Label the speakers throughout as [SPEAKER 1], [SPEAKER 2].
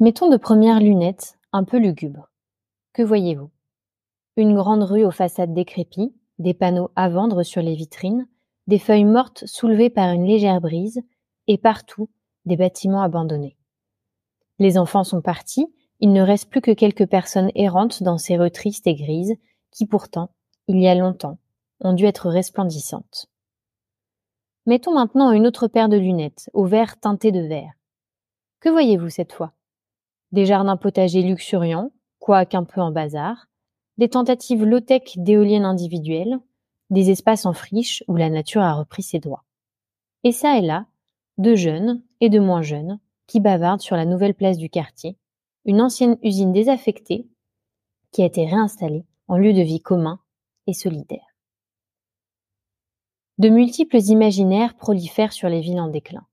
[SPEAKER 1] Mettons de premières lunettes, un peu lugubres. Que voyez-vous? Une grande rue aux façades décrépies, des panneaux à vendre sur les vitrines, des feuilles mortes soulevées par une légère brise, et partout des bâtiments abandonnés. Les enfants sont partis, il ne reste plus que quelques personnes errantes dans ces rues tristes et grises, qui pourtant, il y a longtemps, ont dû être resplendissantes. Mettons maintenant une autre paire de lunettes, au verre teinté de vert. Que voyez-vous cette fois? Des jardins potagers luxuriants, quoique un peu en bazar, des tentatives low-tech d'éoliennes individuelles, des espaces en friche où la nature a repris ses droits. Et ça et là, de jeunes et de moins jeunes qui bavardent sur la nouvelle place du quartier, une ancienne usine désaffectée qui a été réinstallée en lieu de vie commun et solidaire. De multiples imaginaires prolifèrent sur les villes en déclin.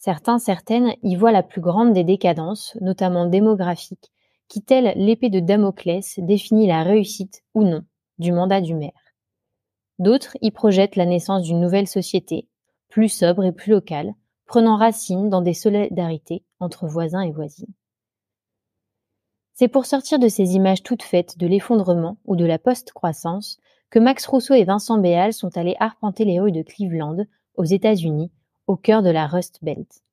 [SPEAKER 1] Certains, certaines y voient la plus grande des décadences, notamment démographiques, qui, telle l'épée de Damoclès, définit la réussite ou non du mandat du maire. D'autres y projettent la naissance d'une nouvelle société, plus sobre et plus locale, prenant racine dans des solidarités entre voisins et voisines. C'est pour sortir de ces images toutes faites de l'effondrement ou de la post-croissance que Max Rousseau et Vincent Béal sont allés arpenter les rues de Cleveland, aux États-Unis, au cœur de la Rust Belt.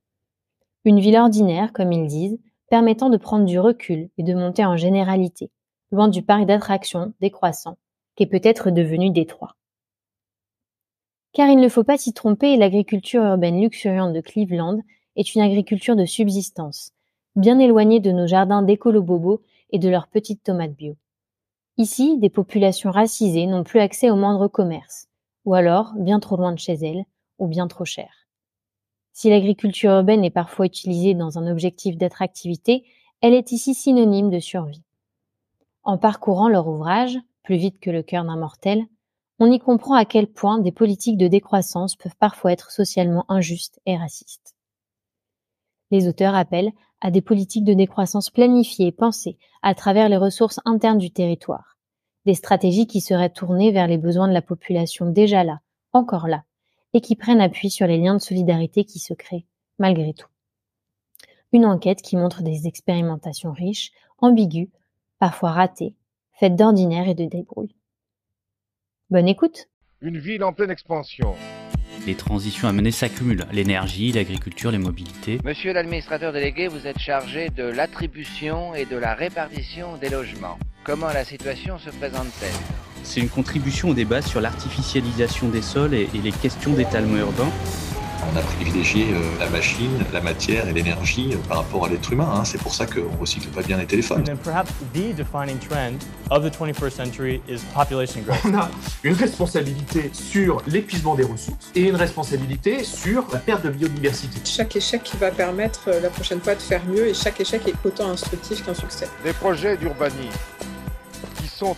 [SPEAKER 1] Une ville ordinaire, comme ils disent, permettant de prendre du recul et de monter en généralité, loin du parc d'attractions décroissant, qui est peut-être devenu Détroit. Car il ne faut pas s'y tromper, l'agriculture urbaine luxuriante de Cleveland est une agriculture de subsistance, bien éloignée de nos jardins d'écolo-bobos et de leurs petites tomates bio. Ici, des populations racisées n'ont plus accès au moindre commerce, ou alors bien trop loin de chez elles, ou bien trop cher. Si l'agriculture urbaine est parfois utilisée dans un objectif d'attractivité, elle est ici synonyme de survie. En parcourant leur ouvrage, Plus vite que le cœur d'un mortel, on y comprend à quel point des politiques de décroissance peuvent parfois être socialement injustes et racistes. Les auteurs appellent à des politiques de décroissance planifiées et pensées à travers les ressources internes du territoire, des stratégies qui seraient tournées vers les besoins de la population déjà là, encore là, et qui prennent appui sur les liens de solidarité qui se créent, malgré tout. Une enquête qui montre des expérimentations riches, ambiguës, parfois ratées, faites d'ordinaire et de débrouille. Bonne écoute
[SPEAKER 2] Une ville en pleine expansion
[SPEAKER 3] les transitions à mener s'accumulent. L'énergie, l'agriculture, les mobilités.
[SPEAKER 4] Monsieur l'administrateur délégué, vous êtes chargé de l'attribution et de la répartition des logements. Comment la situation se présente-t-elle?
[SPEAKER 3] C'est une contribution au débat sur l'artificialisation des sols et, et les questions d'étalement urbain.
[SPEAKER 5] On a privilégié euh, la machine, la matière et l'énergie euh, par rapport à l'être humain. Hein. C'est pour ça qu'on ne recycle pas bien les téléphones.
[SPEAKER 6] On a une responsabilité sur l'épuisement des ressources et une responsabilité sur la perte de biodiversité.
[SPEAKER 7] Chaque échec va permettre euh, la prochaine fois de faire mieux et chaque échec est autant instructif qu'un succès.
[SPEAKER 2] Des projets d'urbanisme qui sont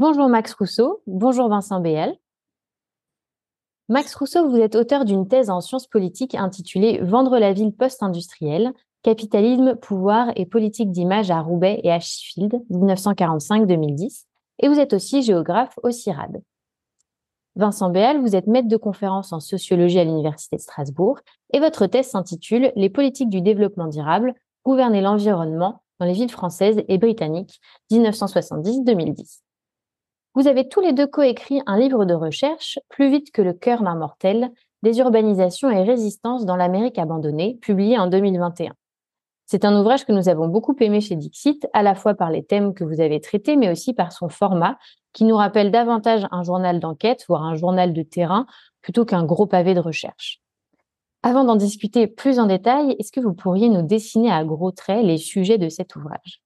[SPEAKER 1] Bonjour Max Rousseau, bonjour Vincent Béal. Max Rousseau, vous êtes auteur d'une thèse en sciences politiques intitulée Vendre la ville post-industrielle, capitalisme, pouvoir et politique d'image à Roubaix et à Sheffield, 1945-2010, et vous êtes aussi géographe au CIRAD. Vincent Béal, vous êtes maître de conférence en sociologie à l'Université de Strasbourg, et votre thèse s'intitule Les politiques du développement durable, gouverner l'environnement dans les villes françaises et britanniques, 1970-2010. Vous avez tous les deux coécrit un livre de recherche, Plus vite que le cœur d'un mortel, des urbanisations et résistances dans l'Amérique abandonnée, publié en 2021. C'est un ouvrage que nous avons beaucoup aimé chez Dixit, à la fois par les thèmes que vous avez traités, mais aussi par son format, qui nous rappelle davantage un journal d'enquête, voire un journal de terrain, plutôt qu'un gros pavé de recherche. Avant d'en discuter plus en détail, est-ce que vous pourriez nous dessiner à gros traits les sujets de cet ouvrage?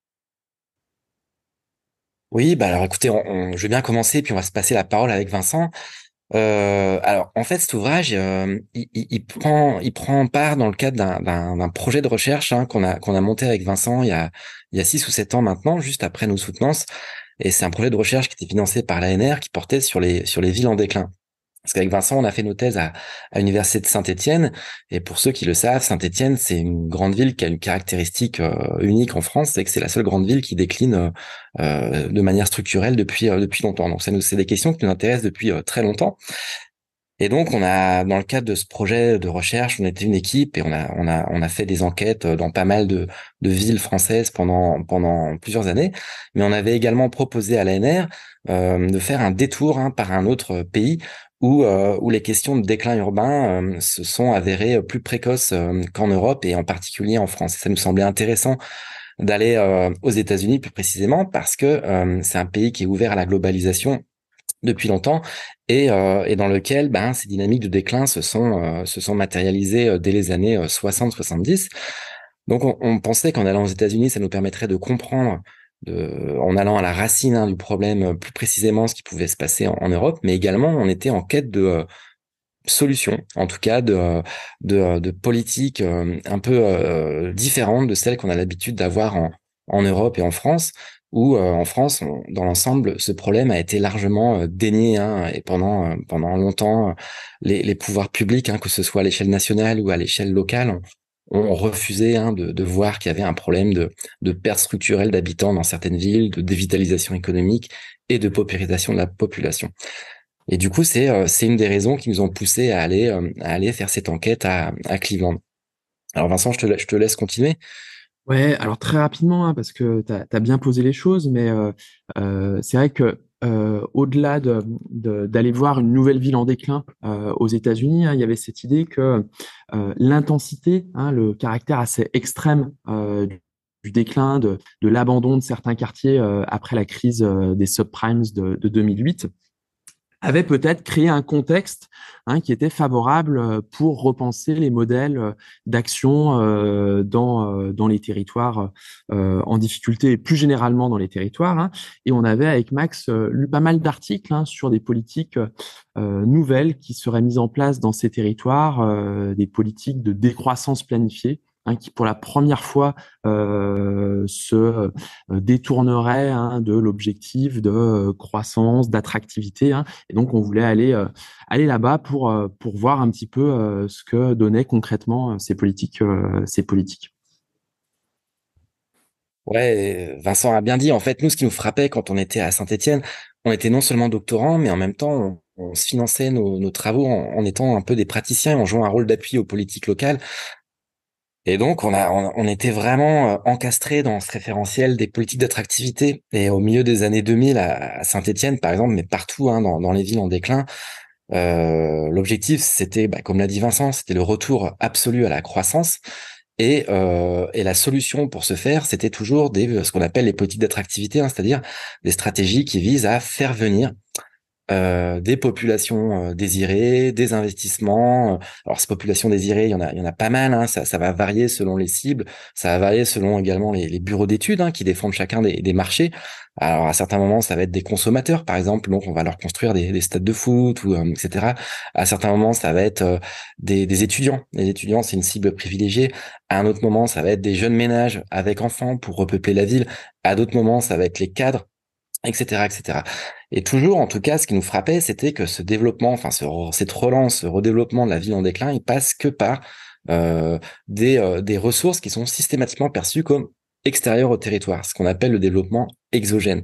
[SPEAKER 8] Oui, bah alors écoutez, je vais bien commencer, puis on va se passer la parole avec Vincent. euh, alors, en fait, cet ouvrage, euh, il, il, prend, il prend part dans le cadre d'un projet de recherche hein, qu'on a qu'on a monté avec Vincent il y a il y a six ou sept ans maintenant, juste après nos soutenances. Et c'est un projet de recherche qui était financé par l'ANR qui portait sur les sur les villes en déclin. Parce qu'avec Vincent, on a fait nos thèses à, à l'université de Saint-Étienne. Et pour ceux qui le savent, Saint-Étienne, c'est une grande ville qui a une caractéristique euh, unique en France, c'est que c'est la seule grande ville qui décline euh, de manière structurelle depuis euh, depuis longtemps. Donc, c'est des questions qui nous intéressent depuis très longtemps. Et donc, on a, dans le cadre de ce projet de recherche, on était une équipe et on a, on a, on a fait des enquêtes dans pas mal de, de villes françaises pendant, pendant plusieurs années. Mais on avait également proposé à l'ANR euh, de faire un détour hein, par un autre pays où, euh, où les questions de déclin urbain euh, se sont avérées plus précoces euh, qu'en Europe et en particulier en France. ça nous semblait intéressant d'aller aux États-Unis plus précisément parce que c'est un pays qui est ouvert à la globalisation depuis longtemps et, et dans lequel ben, ces dynamiques de déclin se sont, se sont matérialisées dès les années 60-70. Donc on, on pensait qu'en allant aux États-Unis, ça nous permettrait de comprendre de, en allant à la racine hein, du problème euh, plus précisément ce qui pouvait se passer en, Europe, mais également on était en quête de euh, solutions, en tout cas de, euh, de, de politiques un peu différentes de celles qu'on a l'habitude d'avoir en, en Europe et en France, où en France, dans l'ensemble, ce problème a été largement dénié hein, et pendant pendant longtemps, les, les pouvoirs publics, hein, que ce soit à l'échelle nationale ou à l'échelle locale, refusé hein, de, voir qu'il y avait un problème de, perte structurelle d'habitants dans certaines villes, de dévitalisation économique et de paupérisation de la population. Et du coup, c'est euh, une des raisons qui nous ont poussé à aller euh, à aller faire cette enquête à, Cleveland. Alors Vincent, je te, laisse continuer.
[SPEAKER 9] Ouais, alors très rapidement, hein, parce que tu as, bien posé les choses, mais euh, c'est vrai que euh, au-delà d'aller de, voir une nouvelle ville en déclin euh, aux États-Unis, hein, il y avait cette idée que euh, l'intensité, hein, le caractère assez extrême du déclin, de, de l'abandon de certains quartiers après la crise des subprimes de, de 2008, avait peut-être créé un contexte hein, qui était favorable euh, pour repenser les modèles euh, d'action euh, dans, dans les territoires en difficulté et plus généralement dans les territoires. Hein. Et on avait avec Max lu pas mal d'articles hein, sur des politiques nouvelles qui seraient mises en place dans ces territoires, des politiques de décroissance planifiée Hein, qui pour la première fois euh, se euh, détournerait hein, de l'objectif de euh, croissance, d'attractivité. Hein. Et donc on voulait aller aller là-bas pour pour voir un petit peu ce que donnaient concrètement ces politiques ces politiques.
[SPEAKER 8] Ouais, Vincent a bien dit. En fait, nous, ce qui nous frappait quand on était à Saint-Étienne, on était non seulement doctorants, mais en même temps, on, se finançait nos, travaux en, étant un peu des praticiens, en jouant un rôle d'appui aux politiques locales. Et donc, on a, on, était vraiment euh, encastré dans ce référentiel des politiques d'attractivité. Et au milieu des années 2000 à, Saint-Étienne, par exemple, mais partout hein, dans, dans, les villes en déclin, euh, l'objectif, c'était, bah, comme l'a dit Vincent, c'était le retour absolu à la croissance. Et, euh, et la solution pour ce faire, c'était toujours des, ce qu'on appelle les politiques d'attractivité, hein, c'est-à-dire des stratégies qui visent à faire venir euh, des populations euh, désirées, des investissements. Alors ces populations désirées, il y en a, il y en a pas mal. Hein, ça, va varier selon les cibles, ça va varier selon également les, bureaux d'études hein, qui défendent chacun des, marchés. Alors à certains moments, ça va être des consommateurs, par exemple, donc on va leur construire des, des stades de foot ou euh, etc. À certains moments, ça va être des, des étudiants. Les étudiants, c'est une cible privilégiée. À un autre moment, ça va être des jeunes ménages avec enfants pour repeupler la ville. À d'autres moments, ça va être les cadres etc., etc. Et toujours, en tout cas, ce qui nous frappait, c'était que ce développement, enfin ce, cette relance, ce redéveloppement de la ville en déclin, il passe que par euh, des, euh, des ressources qui sont systématiquement perçues comme extérieures au territoire, ce qu'on appelle le développement exogène.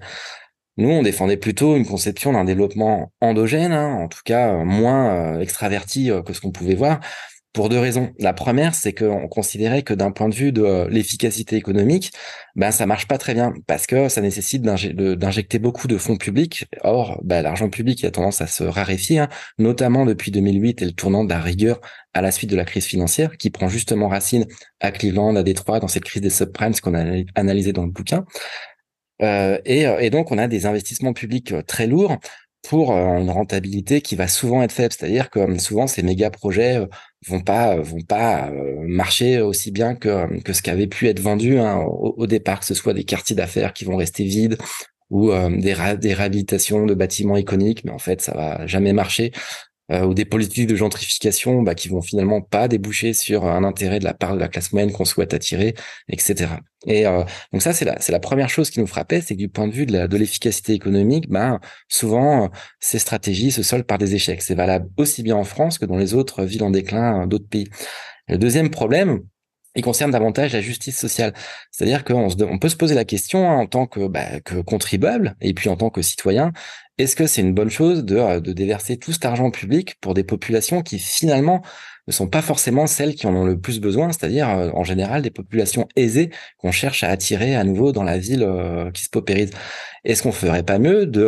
[SPEAKER 8] Nous, on défendait plutôt une conception d'un développement endogène, hein, en tout cas euh, moins extraverti que ce qu'on pouvait voir, pour deux raisons. La première, c'est qu'on considérait que d'un point de vue de euh, l'efficacité économique, ben ça marche pas très bien parce que ça nécessite d'injecter beaucoup de fonds publics. Or, ben, l'argent public a tendance à se raréfier, hein, notamment depuis 2008 et le tournant de la rigueur à la suite de la crise financière qui prend justement racine à Cleveland, à Détroit, dans cette crise des subprimes qu'on a analysé dans le bouquin. Euh, et, et, donc, on a des investissements publics euh, très lourds pour euh, une rentabilité qui va souvent être faible. C'est-à-dire que euh, souvent ces méga projets euh, vont pas vont pas marcher aussi bien que que ce qui avait pu être vendu hein, au, départ, que ce soit des quartiers d'affaires qui vont rester vides ou des, des réhabilitations de bâtiments iconiques, mais en fait, ça va jamais marcher. Euh, ou des politiques de gentrification bah, qui vont finalement pas déboucher sur un intérêt de la part de la classe moyenne qu'on souhaite attirer, etc. Et euh, donc ça, c'est la, c'est la première chose qui nous frappait, c'est que du point de vue de, l'efficacité économique, bah, souvent, ces stratégies se soldent par des échecs. C'est valable aussi bien en France que dans les autres villes en déclin d'autres pays. Le deuxième problème, il concerne davantage la justice sociale. C'est-à-dire qu'on on peut se poser la question hein, en tant que, bah, que contribuable et puis en tant que citoyen, est-ce que c'est une bonne chose de, euh, de, déverser tout cet argent public pour des populations qui finalement ne sont pas forcément celles qui en ont le plus besoin, c'est-à-dire euh, en général des populations aisées qu'on cherche à attirer à nouveau dans la ville euh, qui se paupérise? Est-ce qu'on ferait pas mieux de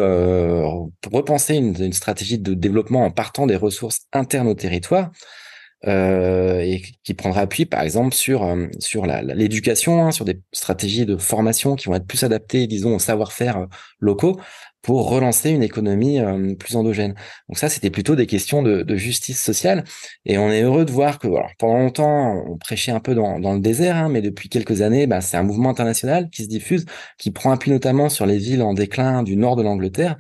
[SPEAKER 8] repenser une, une, stratégie de développement en partant des ressources internes au territoire euh, et qui prendra appui par exemple sur euh, sur l'éducation, hein, sur des stratégies de formation qui vont être plus adaptées, disons, au savoir-faire euh, locaux pour relancer une économie plus endogène. Donc ça, c'était plutôt des questions de, de, justice sociale. Et on est heureux de voir que alors, pendant longtemps, on prêchait un peu dans, dans le désert, hein, mais depuis quelques années, bah, c'est un mouvement international qui se diffuse, qui prend appui notamment sur les villes en déclin du nord de l'Angleterre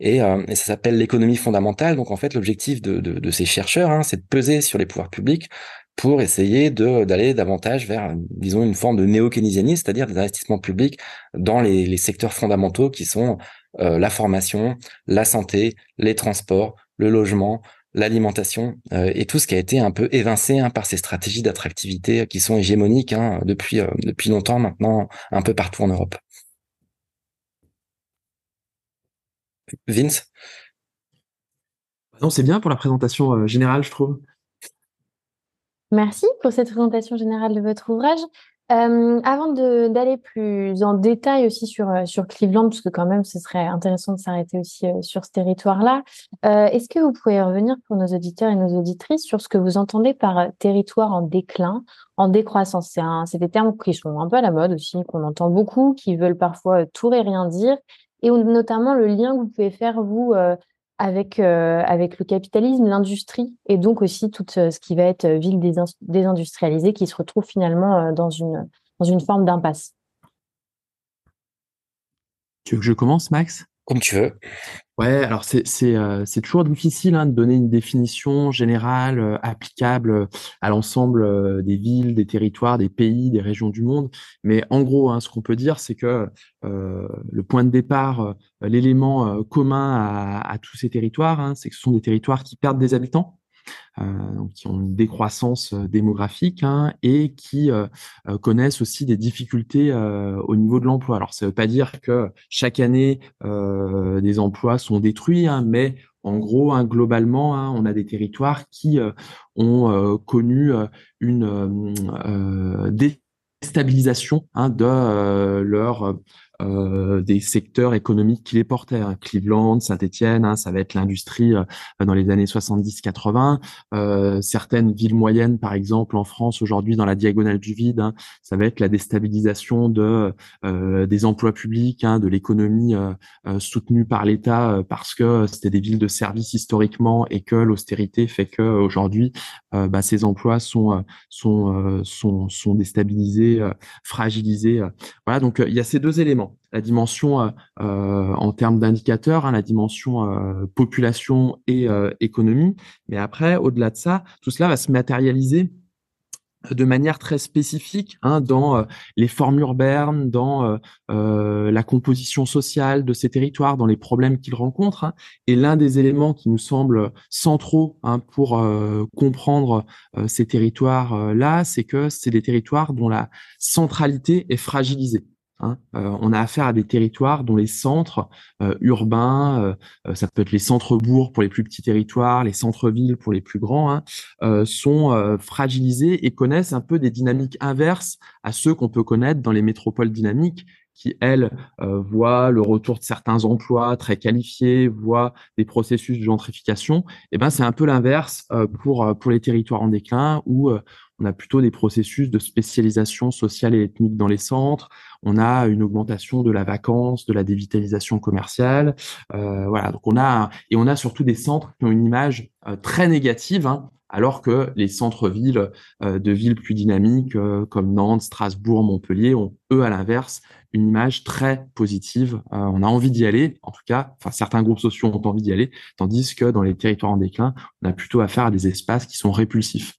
[SPEAKER 8] et, euh, et ça s'appelle l'économie fondamentale. Donc en fait, l'objectif de, de, de, ces chercheurs, hein, c'est de peser sur les pouvoirs publics pour essayer d'aller davantage vers, disons, une forme de néo-keynésianisme, c'est-à-dire des investissements publics dans les, les secteurs fondamentaux qui sont euh, la formation, la santé, les transports, le logement, l'alimentation euh, et tout ce qui a été un peu évincé hein, par ces stratégies d'attractivité qui sont hégémoniques hein, depuis euh, depuis longtemps maintenant un peu partout en Europe. Vince?
[SPEAKER 9] Non, c'est bien pour la présentation euh, générale, je trouve.
[SPEAKER 1] Merci pour cette présentation générale de votre ouvrage. Euh, avant d'aller plus en détail aussi sur, euh, sur Cleveland, parce que quand même ce serait intéressant de s'arrêter aussi sur ce territoire-là, est-ce que vous pouvez revenir pour nos auditeurs et nos auditrices sur ce que vous entendez par territoire en déclin, en décroissance? C'est des termes qui sont un peu à la mode aussi, qu'on entend beaucoup, qui veulent parfois tout et rien dire, et notamment le lien que vous pouvez faire, vous, euh, avec, euh, avec le capitalisme, l'industrie, et donc aussi tout euh, ce qui va être ville désindustrialisée qui se retrouve finalement dans une, dans une forme d'impasse.
[SPEAKER 9] Tu veux que je commence, Max?
[SPEAKER 8] Comme tu veux.
[SPEAKER 9] Ouais, alors c'est euh, toujours difficile hein, de donner une définition générale euh, applicable euh, à l'ensemble des villes, des territoires, des pays, des régions du monde. Mais en gros, hein, ce qu'on peut dire, c'est que le point de départ, l'élément commun à, à, tous ces territoires, hein, c'est que ce sont des territoires qui perdent des habitants. Euh, qui ont une décroissance euh, démographique hein, et qui euh, connaissent aussi des difficultés au niveau de l'emploi. Alors, ça ne veut pas dire que chaque année des emplois sont détruits, hein, mais en gros, hein, globalement, on a des territoires qui ont connu une déstabilisation de leur euh, des secteurs économiques qui les portaient. Hein. Cleveland, Saint-Étienne, hein, ça va être l'industrie euh, dans les années 70-80. Euh, certaines villes moyennes, par exemple en France aujourd'hui dans la diagonale du vide, hein, ça va être la déstabilisation de euh, des emplois publics, hein, de l'économie soutenue par l'État parce que c'était des villes de services historiquement et que l'austérité fait que aujourd'hui bah, ces emplois sont sont sont, sont déstabilisés, fragilisés. Voilà, donc il y a ces deux éléments la dimension euh, euh, en termes d'indicateurs, hein, la dimension euh, population et économie. Mais après, au-delà de ça, tout cela va se matérialiser de manière très spécifique hein, dans les formes urbaines, dans la composition sociale de ces territoires, dans les problèmes qu'ils rencontrent. Hein. Et l'un des éléments qui nous semble centraux pour comprendre ces territoires-là, c'est que c'est des territoires dont la centralité est fragilisée. Hein. Euh, on a affaire à des territoires dont les centres euh, urbains, euh, ça peut être les centres-bourgs pour les plus petits territoires, les centres-villes pour les plus grands, hein, sont fragilisés et connaissent un peu des dynamiques inverses à ceux qu'on peut connaître dans les métropoles dynamiques qui, elles, voient le retour de certains emplois très qualifiés, voient des processus de gentrification. Et eh ben, c'est un peu l'inverse pour, pour les territoires en déclin où on a plutôt des processus de spécialisation sociale et ethnique dans les centres. On a une augmentation de la vacance, de la dévitalisation commerciale. Euh, voilà, donc on a et on a surtout des centres qui ont une image euh, très négative. Hein, alors que les centres-villes euh, de villes plus dynamiques euh, comme Nantes, Strasbourg, Montpellier ont, eux, à l'inverse, une image très positive. On a envie d'y aller, en tout cas, enfin certains groupes sociaux ont envie d'y aller, tandis que dans les territoires en déclin, on a plutôt affaire à des espaces qui sont répulsifs.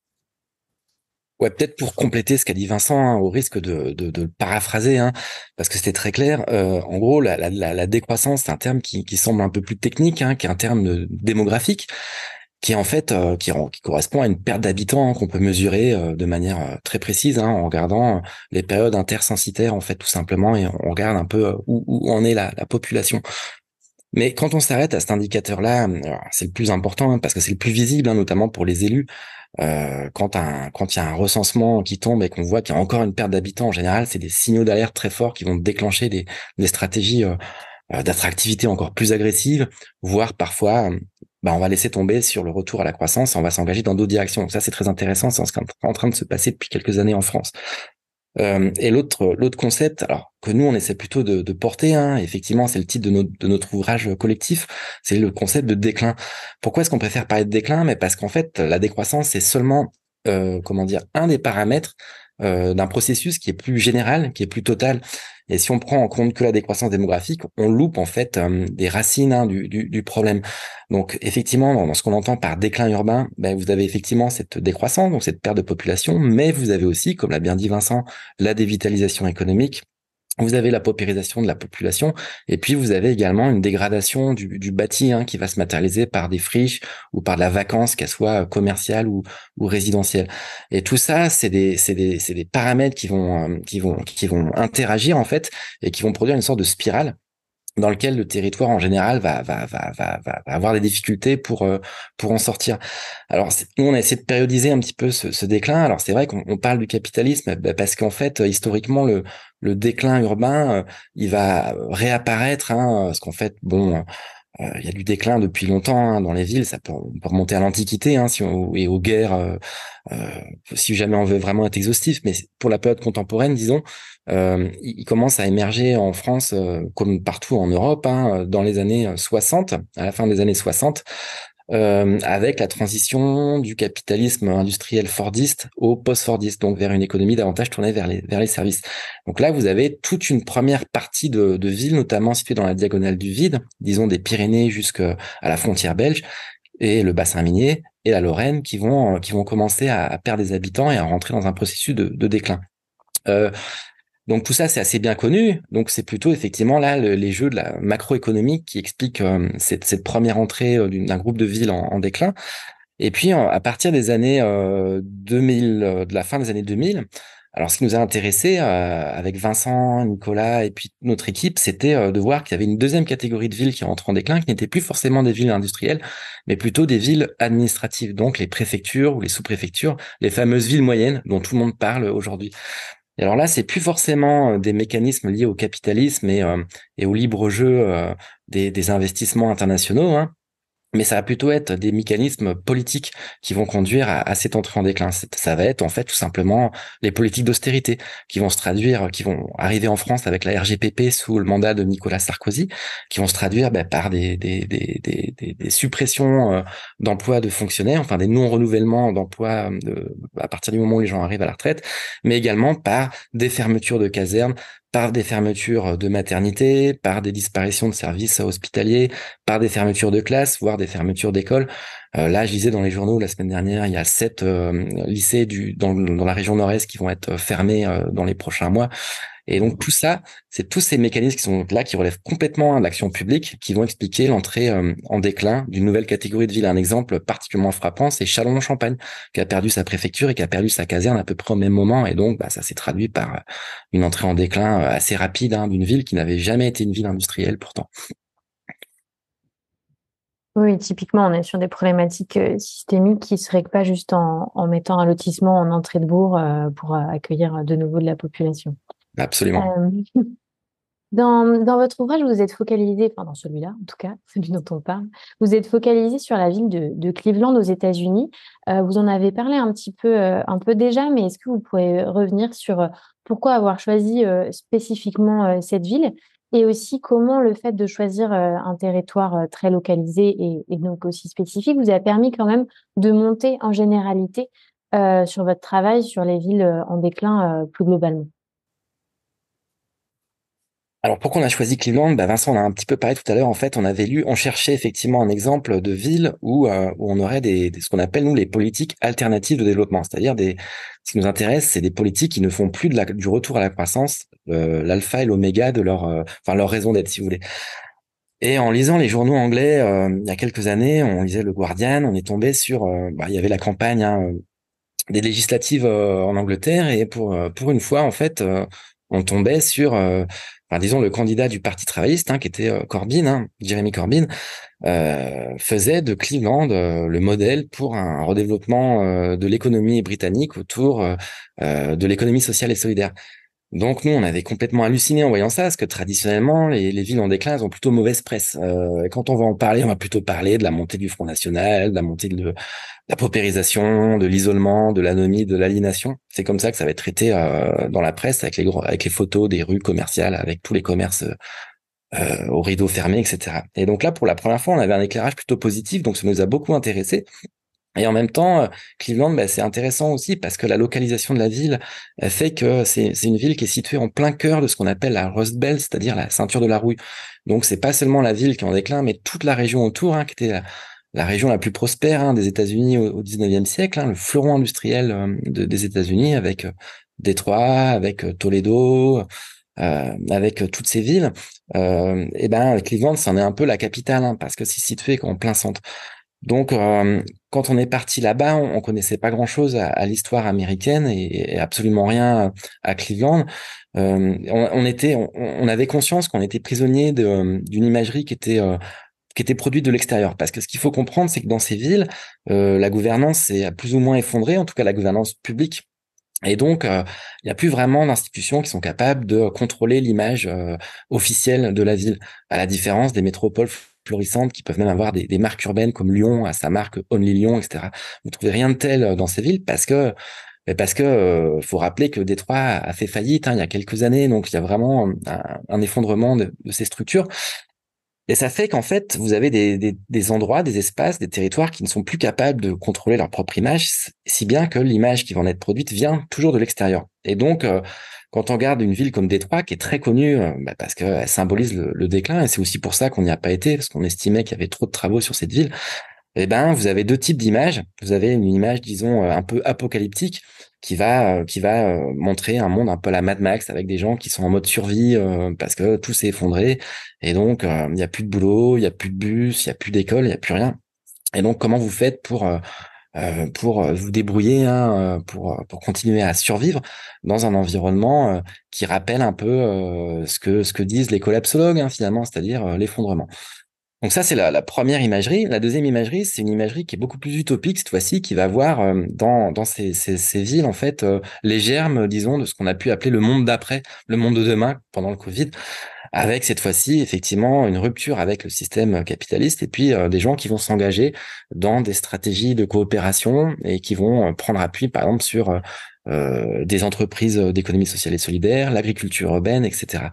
[SPEAKER 8] Ouais, peut-être pour compléter ce qu'a dit Vincent, hein, au risque de, de, de le paraphraser, hein, parce que c'était très clair. Euh, en gros, la, la, la décroissance, c'est un terme qui, qui, semble un peu plus technique, hein, qui est un terme démographique, qui est en fait euh, qui, qui, correspond à une perte d'habitants hein, qu'on peut mesurer euh, de manière euh, très précise hein, en regardant les périodes intersensitaires en fait tout simplement et on regarde un peu où, où en est la, la population. Mais quand on s'arrête à cet indicateur-là, c'est le plus important hein, parce que c'est le plus visible, notamment pour les élus. Euh, quand un, il y a un recensement qui tombe et qu'on voit qu'il y a encore une perte d'habitants, en général, c'est des signaux d'alerte très forts qui vont déclencher des, stratégies euh, d'attractivité encore plus agressives, voire parfois bah, on va laisser tomber sur le retour à la croissance et on va s'engager dans d'autres directions. Donc ça, c'est très intéressant. C'est en train de se passer depuis quelques années en France. Euh, et l'autre concept, alors que nous on essaie plutôt de, porter, hein, effectivement, c'est le titre de notre de notre ouvrage collectif, c'est le concept de déclin. Pourquoi est-ce qu'on préfère parler de déclin? Mais parce qu'en fait, la décroissance c'est seulement euh, comment dire un des paramètres euh, d'un processus qui est plus général, qui est plus total. Et si on prend en compte que la décroissance démographique, on loupe en fait euh, des racines hein, du, problème. Donc effectivement, dans ce qu'on entend par déclin urbain, ben, vous avez effectivement cette décroissance, donc cette perte de population, mais vous avez aussi, comme l'a bien dit Vincent, la dévitalisation économique, vous avez la paupérisation de la population et puis vous avez également une dégradation du, bâti hein, qui va se matérialiser par des friches ou par de la vacance, qu'elle soit commerciale ou, ou résidentielle. Et tout ça, c'est des, paramètres qui vont, euh, qui, vont, qui vont interagir en fait et qui vont produire une sorte de spirale dans lequel le territoire en général va, va, va, va, va avoir des difficultés pour, euh, pour en sortir. Alors, nous, on a essayé de périodiser un petit peu ce, ce déclin. Alors, c'est vrai qu'on parle du capitalisme bah, parce qu'en fait, historiquement, le, le déclin urbain, euh, il va réapparaître, hein, parce qu'en fait, bon, il y a du déclin depuis longtemps hein, dans les villes. Ça peut, on peut remonter à l'Antiquité hein, et aux guerres, euh, euh, si jamais on veut vraiment être exhaustif. Mais pour la période contemporaine, disons, euh, il, commence à émerger en France, comme partout en Europe, hein, dans les années 60, à la fin des années 60, euh, avec la transition du capitalisme industriel fordiste au post-fordiste, donc vers une économie davantage tournée vers les, vers les services. Donc là, vous avez toute une première partie de, de villes, notamment située dans la diagonale du vide, disons des Pyrénées jusqu'à la frontière belge, et le bassin minier et la Lorraine qui vont qui vont commencer à, perdre des habitants et à rentrer dans un processus de, de déclin. Euh, donc tout ça, c'est assez bien connu. Donc c'est plutôt effectivement là les jeux de la macroéconomique qui expliquent euh, cette, première entrée euh, d'un groupe de villes en, en, déclin. Et puis à partir des années 2000, euh, de la fin des années 2000, alors ce qui nous a intéressé avec Vincent, Nicolas et puis notre équipe, c'était de voir qu'il y avait une deuxième catégorie de villes qui rentrent en déclin, qui n'étaient plus forcément des villes industrielles, mais plutôt des villes administratives, donc les préfectures ou les sous-préfectures, les fameuses villes moyennes dont tout le monde parle aujourd'hui. Et alors là, c'est plus forcément euh, des mécanismes liés au capitalisme et, euh, au libre jeu euh, des, des, investissements internationaux, hein, mais ça va plutôt être des mécanismes politiques qui vont conduire à, cette entrée en déclin. Ça va être en fait tout simplement les politiques d'austérité qui vont se traduire, qui vont arriver en France avec la RGPP sous le mandat de Nicolas Sarkozy, qui vont se traduire ben, par des, des, suppressions euh, d'emplois de fonctionnaires, enfin des non-renouvellements d'emplois de, à partir du moment où les gens arrivent à la retraite, mais également par des fermetures de casernes, par des fermetures de maternité, par des disparitions de services hospitaliers, par des fermetures de classes, voire des fermetures d'écoles. Euh, là, je lisais dans les journaux la semaine dernière, il y a sept euh, lycées dans, la région nord-est qui vont être fermés euh, dans les prochains mois. Et donc tout ça, c'est tous ces mécanismes qui sont là, qui relèvent complètement de l'action publique, qui vont expliquer l'entrée euh, en déclin d'une nouvelle catégorie de ville. Un exemple particulièrement frappant, c'est Châlons-en-Champagne, qui a perdu sa préfecture et qui a perdu sa caserne à peu près au même moment. Et donc, bah, ça s'est traduit par euh, une entrée en déclin euh, assez rapide hein, d'une ville qui n'avait jamais été une ville industrielle pourtant.
[SPEAKER 1] Oui, typiquement, on est sur des problématiques systémiques qui se règlent pas juste en mettant un lotissement en entrée de bourg pour accueillir de nouveau de la population.
[SPEAKER 8] Absolument. Euh,
[SPEAKER 1] Dans, dans, votre ouvrage, vous êtes focalisé, enfin dans celui-là en tout cas, celui dont on parle, vous êtes focalisé sur la ville de, de Cleveland aux États-Unis. Euh, vous en avez parlé un petit peu, euh, un peu déjà, mais est-ce que vous pourrez revenir sur pourquoi avoir choisi spécifiquement cette ville et aussi comment le fait de choisir un territoire très localisé et, donc aussi spécifique vous a permis quand même de monter en généralité sur votre travail sur les villes en déclin plus globalement?
[SPEAKER 8] Alors pourquoi on a choisi Cleveland? Bah Vincent, on a un petit peu parlé tout à l'heure. En fait, on avait lu, on cherchait effectivement un exemple de ville où, euh, où on aurait des, ce qu'on appelle nous les politiques alternatives de développement, c'est-à-dire des. Ce qui nous intéresse, c'est des politiques qui ne font plus de la, du retour à la croissance, euh, l'alpha et l'oméga de leur, euh, enfin leur raison d'être, si vous voulez. Et en lisant les journaux anglais, euh, il y a quelques années, on lisait le Guardian, on est tombé sur, bah, il y avait la campagne hein, des législatives en Angleterre et pour pour une fois, en fait, on tombait sur enfin, disons le candidat du Parti travailliste, hein, qui était euh, Corbyn, hein, Jeremy Corbyn, euh, faisait de Cleveland euh, le modèle pour un redéveloppement de l'économie britannique autour de l'économie sociale et solidaire. Donc nous, on avait complètement halluciné en voyant ça, parce que traditionnellement, les, les villes en déclin, elles ont plutôt mauvaise presse. Euh, quand on va en parler, on va plutôt parler de la montée du Front National, de la montée de, la paupérisation, de l'isolement, de l'anomie, de l'aliénation. C'est comme ça que ça va être traité euh, dans la presse, avec les, photos des rues commerciales, avec tous les commerces euh, au rideau fermé, etc. Et donc là, pour la première fois, on avait un éclairage plutôt positif, donc ça nous a beaucoup intéressé. Et en même temps, euh, Cleveland, bah, c'est intéressant aussi parce que la localisation de la ville fait que c'est une ville qui est située en plein cœur de ce qu'on appelle la Rust Belt, c'est-à-dire la ceinture de la rouille. Donc c'est pas seulement la ville qui est en déclin, mais toute la région autour, hein, qui était la, région la plus prospère hein, des États-Unis au, 19e siècle, hein, le fleuron industriel euh, des États-Unis avec euh, Détroit, avec Toledo, euh, avec toutes ces villes. et ben Cleveland, c'en est un peu la capitale hein, parce que c'est situé en plein centre. Donc, euh, quand on est parti là-bas, on, on, connaissait pas grand-chose à, l'histoire américaine et, absolument rien à Cleveland. Euh, on, était, on, avait conscience qu'on était prisonnier d'une imagerie qui était euh, qui était produite de l'extérieur. Parce que ce qu'il faut comprendre, c'est que dans ces villes, la gouvernance est plus ou moins effondrée, en tout cas la gouvernance publique. Et donc, il n'y a plus vraiment d'institutions qui sont capables de contrôler l'image officielle de la ville, à la différence des métropoles florissantes qui peuvent même avoir des, marques urbaines comme Lyon à sa marque Only Lyon, etc. Vous trouvez rien de tel euh, dans ces villes parce que parce que euh, faut rappeler que Détroit a fait faillite hein, il y a quelques années, donc il y a vraiment un, effondrement de, ces structures. Et ça fait qu'en fait, vous avez des, endroits, des espaces, des territoires qui ne sont plus capables de contrôler leur propre image, si bien que l'image qui va en être produite vient toujours de l'extérieur. Et donc, euh, quand on regarde une ville comme Détroit, qui est très connue euh, bah, parce qu'elle symbolise le, déclin, et c'est aussi pour ça qu'on n'y a pas été, parce qu'on estimait qu'il y avait trop de travaux sur cette ville, eh ben, vous avez deux types d'images. Vous avez une image, disons, euh, un peu apocalyptique, qui va, euh, qui va montrer un monde un peu à la Mad Max, avec des gens qui sont en mode survie parce que tout s'est effondré, et donc il n'y a plus de boulot, il n'y a plus de bus, il n'y a plus d'école, il n'y a plus rien. Et donc, comment vous faites pour euh, pour euh, vous débrouiller, hein, euh, pour, pour continuer à survivre dans un environnement qui rappelle un peu ce, que, ce que disent les collapsologues, hein, finalement, c'est-à-dire l'effondrement. Donc ça, c'est la, la, première imagerie. La deuxième imagerie, c'est une imagerie qui est beaucoup plus utopique cette fois-ci, qui va voir dans, dans ces, ces, ces, villes, en fait, les germes, disons, de ce qu'on a pu appeler le monde d'après, le monde de demain pendant le Covid avec cette fois-ci effectivement une rupture avec le système capitaliste et puis euh, des gens qui vont s'engager dans des stratégies de coopération et qui vont euh, prendre appui par exemple sur euh, des entreprises d'économie sociale et solidaire, l'agriculture urbaine, etc.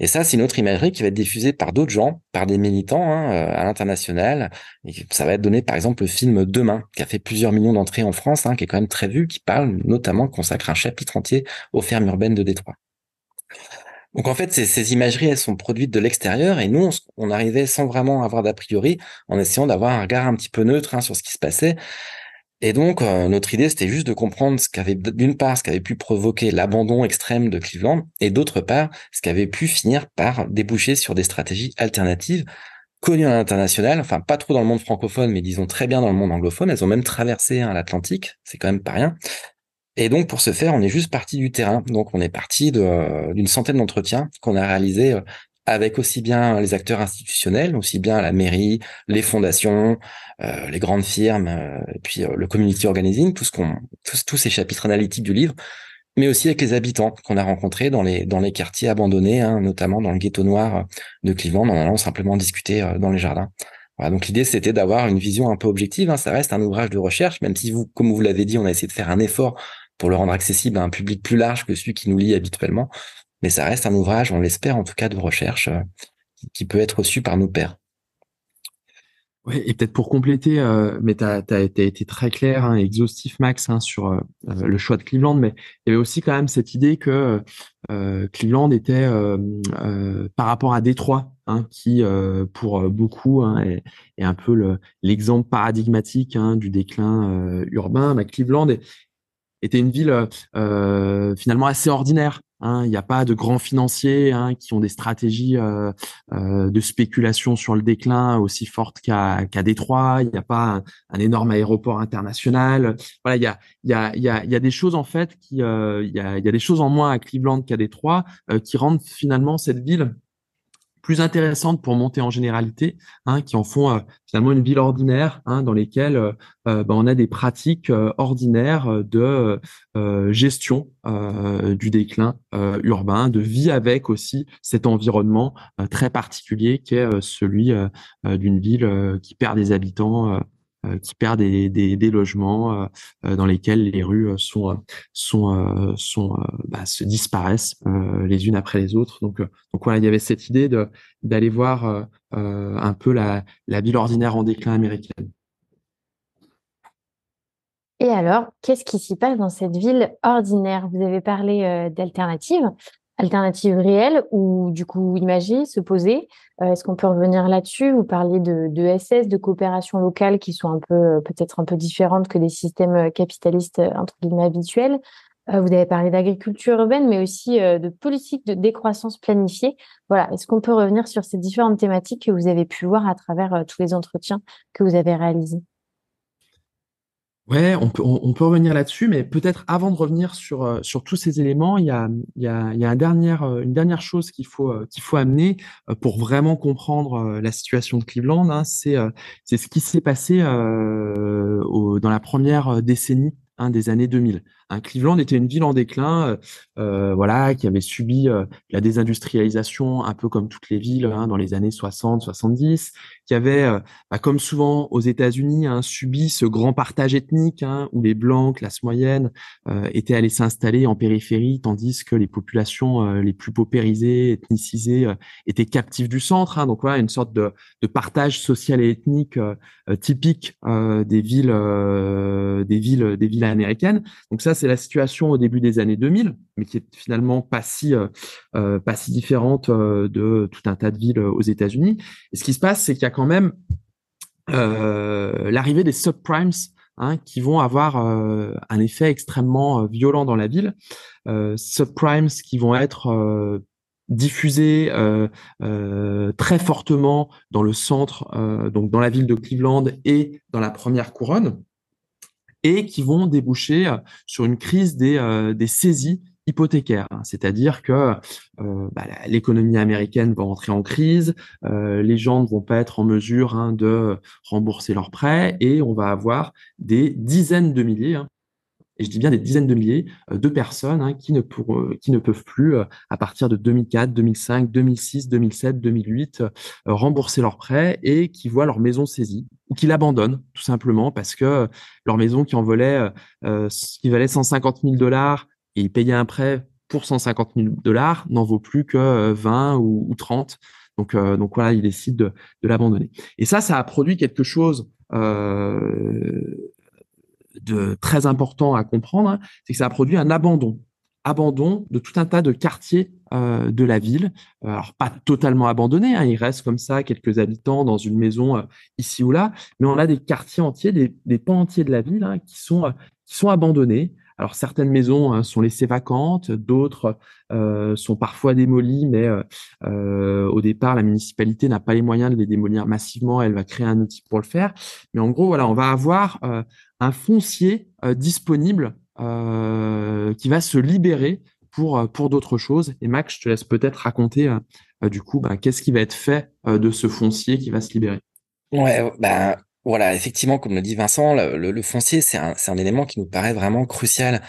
[SPEAKER 8] Et ça, c'est une autre imagerie qui va être diffusée par d'autres gens, par des militants hein, à l'international. Et ça va être donné, par exemple, le film Demain, qui a fait plusieurs millions d'entrées en France, hein, qui est quand même très vu, qui parle notamment, consacre un chapitre entier aux fermes urbaines de Détroit. Donc en fait, ces, imageries, elles sont produites de l'extérieur et nous, on, arrivait sans vraiment avoir d'a priori, en essayant d'avoir un regard un petit peu neutre hein, sur ce qui se passait. Et donc, euh, notre idée, c'était juste de comprendre ce qu'avait, d'une part, ce qu'avait pu provoquer l'abandon extrême de Cleveland, et d'autre part, ce qu'avait pu finir par déboucher sur des stratégies alternatives connues à l'international, enfin pas trop dans le monde francophone, mais disons très bien dans le monde anglophone. Elles ont même traversé hein, l'Atlantique, c'est quand même pas rien. Et donc, pour ce faire, on est juste parti du terrain. Donc, on est parti d'une centaine d'entretiens qu'on a réalisés euh, avec aussi bien les acteurs institutionnels, aussi bien la mairie, les fondations, euh, les grandes firmes, euh, et puis le community organizing, tout ce qu'on, tous, tous ces chapitres analytiques du livre mais aussi avec les habitants qu'on a rencontrés dans les dans les quartiers abandonnés, hein, notamment dans le ghetto noir de Cleveland, en allant simplement discuter euh, dans les jardins. Voilà, donc l'idée c'était d'avoir une vision un peu objective. Hein. Ça reste un ouvrage de recherche, même si vous, comme vous l'avez dit, on a essayé de faire un effort pour le rendre accessible à un public plus large que celui qui nous lit habituellement. Mais ça reste un ouvrage, on l'espère en tout cas, de recherche euh, qui peut être reçu par nos pairs.
[SPEAKER 9] Ouais, et peut-être pour compléter, euh, mais tu as, été très clair, hein, exhaustif Max, hein, sur euh, le choix de Cleveland, mais il y avait aussi quand même cette idée que Cleveland était par rapport à Détroit, hein, qui pour beaucoup hein, est, est, un peu l'exemple paradigmatique du déclin urbain. Bah, Cleveland était une ville finalement assez ordinaire. Hein, il n'y a pas de grands financiers hein, qui ont des stratégies euh, euh, de spéculation sur le déclin aussi fortes qu'à qu'à Détroit. Il n'y a pas un, énorme aéroport international. Voilà, il y a, y, a, y, a, y a des choses en fait qui, euh, il, y a, y a des choses en moins à Cleveland qu'à Détroit qui rendent finalement cette ville plus intéressantes pour monter en généralité, hein, qui en font euh, finalement une ville ordinaire, hein, dans lesquelles euh, euh, bah, on a des pratiques ordinaires de gestion du déclin urbain, de vie avec aussi cet environnement très particulier qui est celui d'une ville qui perd des habitants qui perdent des, logements euh, euh, dans lesquels les rues sont bah, se disparaissent les unes après les autres. Donc voilà, il y avait cette idée d'aller voir un peu la la ville ordinaire en déclin américaine.
[SPEAKER 1] Et alors, qu'est-ce qui s'y passe dans cette ville ordinaire? Vous avez parlé d'alternatives alternative réelle ou du coup imager, se poser. Euh, est-ce qu'on peut revenir là-dessus? Vous parliez de, SS, de coopération locale qui sont un peu euh, peut-être un peu différentes que les systèmes euh, capitalistes entre guillemets habituels. vous avez parlé d'agriculture urbaine, mais aussi de politique de décroissance planifiée. Voilà, est-ce qu'on peut revenir sur ces différentes thématiques que vous avez pu voir à travers tous les entretiens que vous avez réalisés?
[SPEAKER 9] Ouais, on peut, on, peut revenir là-dessus, mais peut-être avant de revenir sur, euh, sur tous ces éléments, il y a, il y a, il y a un dernière, euh, une dernière chose qu'il faut, euh, qu'il faut amener pour vraiment comprendre la situation de Cleveland. Hein, c'est, c'est ce qui s'est passé dans la première décennie hein, des années 2000. Cleveland était une ville en déclin, euh, euh, voilà, qui avait subi euh, la désindustrialisation, un peu comme toutes les villes hein, dans les années 60, 70, qui avait, bah, comme souvent aux États-Unis, hein, subi ce grand partage ethnique hein, où les blancs, classe moyenne, étaient allés s'installer en périphérie, tandis que les populations les plus paupérisées, ethnicisées, étaient captives du centre. donc voilà, une sorte de, de, partage social et ethnique typique des villes, des villes, des villes américaines. Donc ça, c'est la situation au début des années 2000, mais qui est finalement pas si, euh, euh, pas si différente euh, de tout un tas de villes aux États-Unis. Et ce qui se passe, c'est qu'il y a quand même l'arrivée des subprimes Hein, qui vont avoir un effet extrêmement violent dans la ville. subprimes qui vont être diffusés très fortement dans le centre, donc dans la ville de Cleveland et dans la première couronne et qui vont déboucher euh, sur une crise des, euh, des saisies hypothécaires, c'est-à-dire que euh, bah, l'économie américaine va entrer en crise, les gens ne vont pas être en mesure hein, de rembourser leurs prêts et on va avoir des dizaines de milliers, hein, et je dis bien des dizaines de milliers de personnes qui, ne pour, qui ne peuvent plus, à partir de 2004, 2005, 2006, 2007, 2008, rembourser leurs prêts et qui voient leur maison saisie ou qui l'abandonnent tout simplement parce que leur maison qui en valait, euh, qui valait 150 000 dollars et ils payaient un prêt pour 150 000 dollars n'en vaut plus que 20 ou, ou 30. Donc, euh, donc voilà, ils décident de, l'abandonner. Et ça, ça a produit quelque chose euh, de très important à comprendre, c'est que ça a produit un abandon abandon de tout un tas de quartiers euh, de la ville. Euh, alors pas totalement abandonné, hein, il reste comme ça quelques habitants dans une maison euh, ici ou là, mais on a des quartiers entiers, des, pans entiers de la ville hein, qui sont abandonnés. Alors certaines maisons hein, sont laissées vacantes, d'autres sont parfois démolies, mais au départ la municipalité n'a pas les moyens de les démolir massivement. Elle va créer un outil pour le faire. Mais en gros, voilà, on va avoir un foncier disponible euh, qui va se libérer pour, euh, d'autres choses. Et Max, je te laisse peut-être raconter euh, du coup bah, qu'est-ce qui va être fait de ce foncier qui va se libérer?
[SPEAKER 8] Ouais, bah, voilà, effectivement, comme le dit Vincent, le, foncier, c'est un, élément qui nous paraît vraiment crucial.